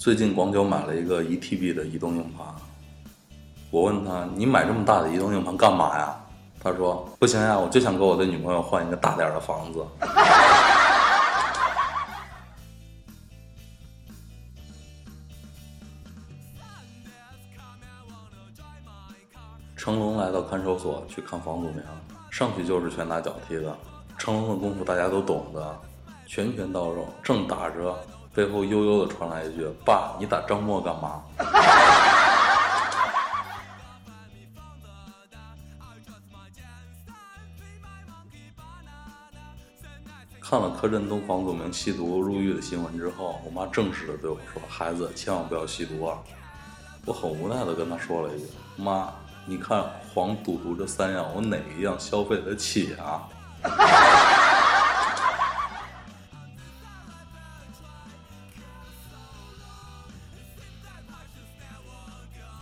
最近广九买了一个一 TB 的移动硬盘，我问他：“你买这么大的移动硬盘干嘛呀？”他说：“不行呀，我就想给我的女朋友换一个大点的房子。” 成龙来到看守所去看房祖名，上去就是拳打脚踢的。成龙的功夫大家都懂的，拳拳到肉。正打着，背后悠悠的传来一句：“爸，你打张默干嘛？” 看了柯震东、房祖名吸毒入狱的新闻之后，我妈正式的对我说：“孩子，千万不要吸毒啊！”我很无奈的跟她说了一句：“妈。”你看黄赌毒这三样，我哪一样消费得起啊？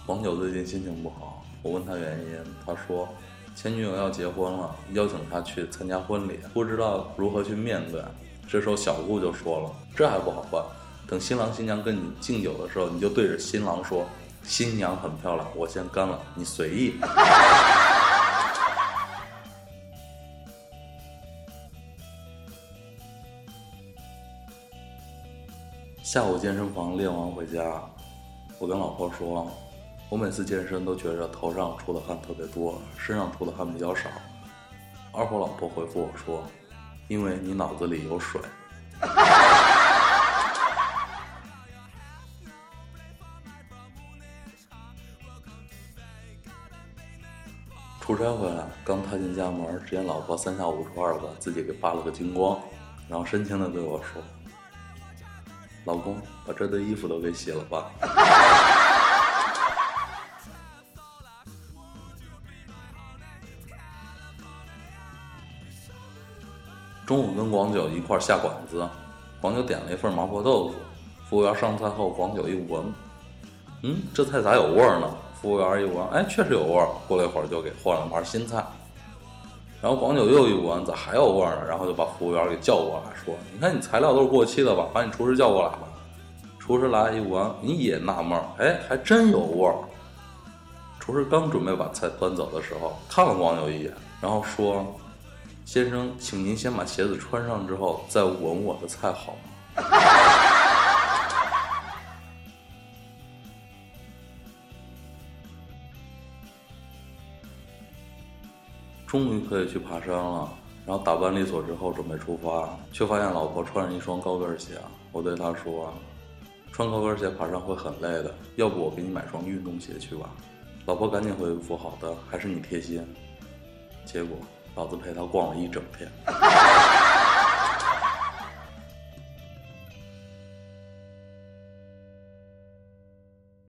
黄九最近心情不好，我问他原因，他说前女友要结婚了，邀请他去参加婚礼，不知道如何去面对。这时候小顾就说了：“这还不好办，等新郎新娘跟你敬酒的时候，你就对着新郎说。”新娘很漂亮，我先干了，你随意。下午健身房练完回家，我跟老婆说，我每次健身都觉着头上出的汗特别多，身上出的汗比较少。二货老婆回复我说，因为你脑子里有水。出差回来，刚踏进家门，只见老婆三下五除二的自己给扒了个精光，然后深情的对我说：“老公，把这堆衣服都给洗了吧。” 中午跟广九一块下馆子，广九点了一份麻婆豆腐，服务员上菜后，广九一闻，嗯，这菜咋有味儿呢？服务员一闻，哎，确实有味儿。过了一会儿，就给换了盘新菜。然后广九又一闻，咋还有味儿呢？然后就把服务员给叫过来，说：“你看你材料都是过期的吧？把你厨师叫过来吧。”厨师来一闻，你也纳闷，哎，还真有味儿。厨师刚准备把菜端走的时候，看了广九一眼，然后说：“先生，请您先把鞋子穿上之后再闻我的菜好吗？” 终于可以去爬山了，然后打扮利索之后准备出发，却发现老婆穿着一双高跟鞋。我对她说：“穿高跟鞋爬山会很累的，要不我给你买双运动鞋去吧。”老婆赶紧回复：“好的，还是你贴心。”结果老子陪他逛了一整天。